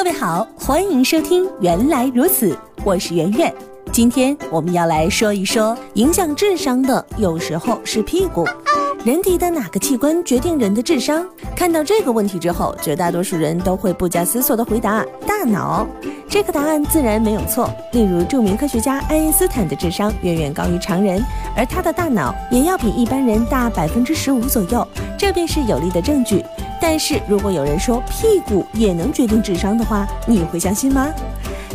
各位好，欢迎收听《原来如此》，我是圆圆。今天我们要来说一说，影响智商的有时候是屁股。人体的哪个器官决定人的智商？看到这个问题之后，绝大多数人都会不加思索地回答：大脑。这个答案自然没有错。例如，著名科学家爱因斯坦的智商远远高于常人，而他的大脑也要比一般人大百分之十五左右，这便是有力的证据。但是如果有人说屁股也能决定智商的话，你会相信吗？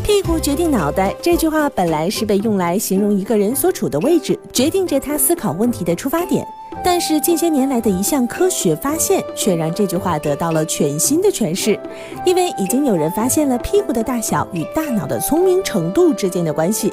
屁股决定脑袋这句话本来是被用来形容一个人所处的位置，决定着他思考问题的出发点。但是近些年来的一项科学发现，却让这句话得到了全新的诠释。因为已经有人发现了屁股的大小与大脑的聪明程度之间的关系。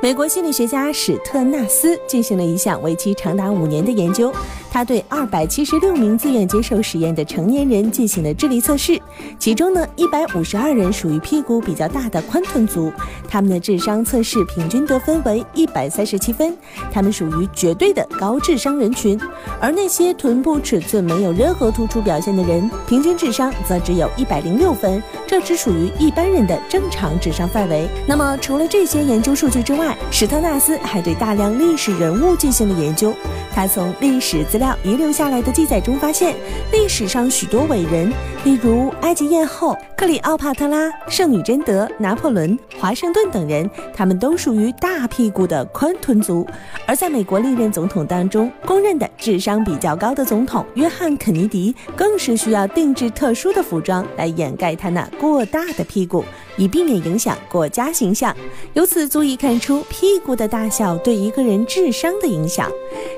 美国心理学家史特纳斯进行了一项为期长达五年的研究，他对二百七十六名自愿接受实验的成年人进行了智力测试，其中呢，一百五十二人属于屁股比较大的宽臀族，他们的智商测试平均得分为一百三十七分，他们属于绝对的高智商人群。而那些臀部尺寸没有任何突出表现的人，平均智商则只有一百零六分，这只属于一般人的正常智商范围。那么，除了这些研究数据之外，史特纳斯还对大量历史人物进行了研究。他从历史资料遗留下来的记载中发现，历史上许多伟人，例如埃及艳后克里奥帕特拉、圣女贞德、拿破仑、华盛顿等人，他们都属于大屁股的宽臀族。而在美国历任总统当中，公认的智商比较高的总统约翰肯尼迪，更是需要定制特殊的服装来掩盖他那过大的屁股，以避免影响国家形象。由此足以看出屁股的大小对一个人智商的影响。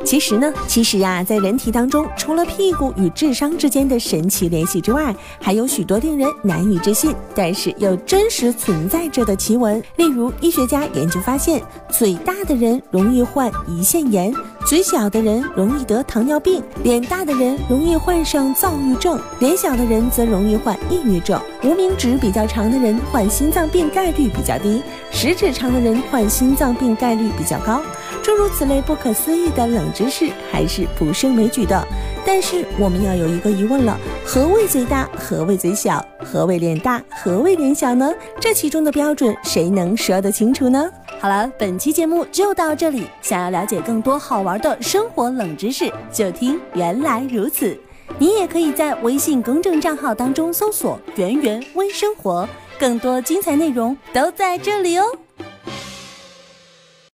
其实呢，其实啊，在，在人体当中，除了屁股与智商之间的神奇联系之外，还有许多令人难以置信，但是又真实存在着的奇闻。例如，医学家研究发现，嘴大的人容易患胰腺炎，嘴小的人容易得糖尿病，脸大的人容易患上躁郁症，脸小的人则容易患抑郁症。无名指比较长的人患心脏病概率比较低，食指长的人患心脏病概率比较高。诸如此类不可思议的冷知识还是不胜枚举的，但是我们要有一个疑问了：何谓嘴大？何谓嘴小？何谓脸大？何谓脸小呢？这其中的标准谁能说得清楚呢？好了，本期节目就到这里。想要了解更多好玩的生活冷知识，就听原来如此。你也可以在微信公众账号当中搜索“圆圆微生活”，更多精彩内容都在这里哦。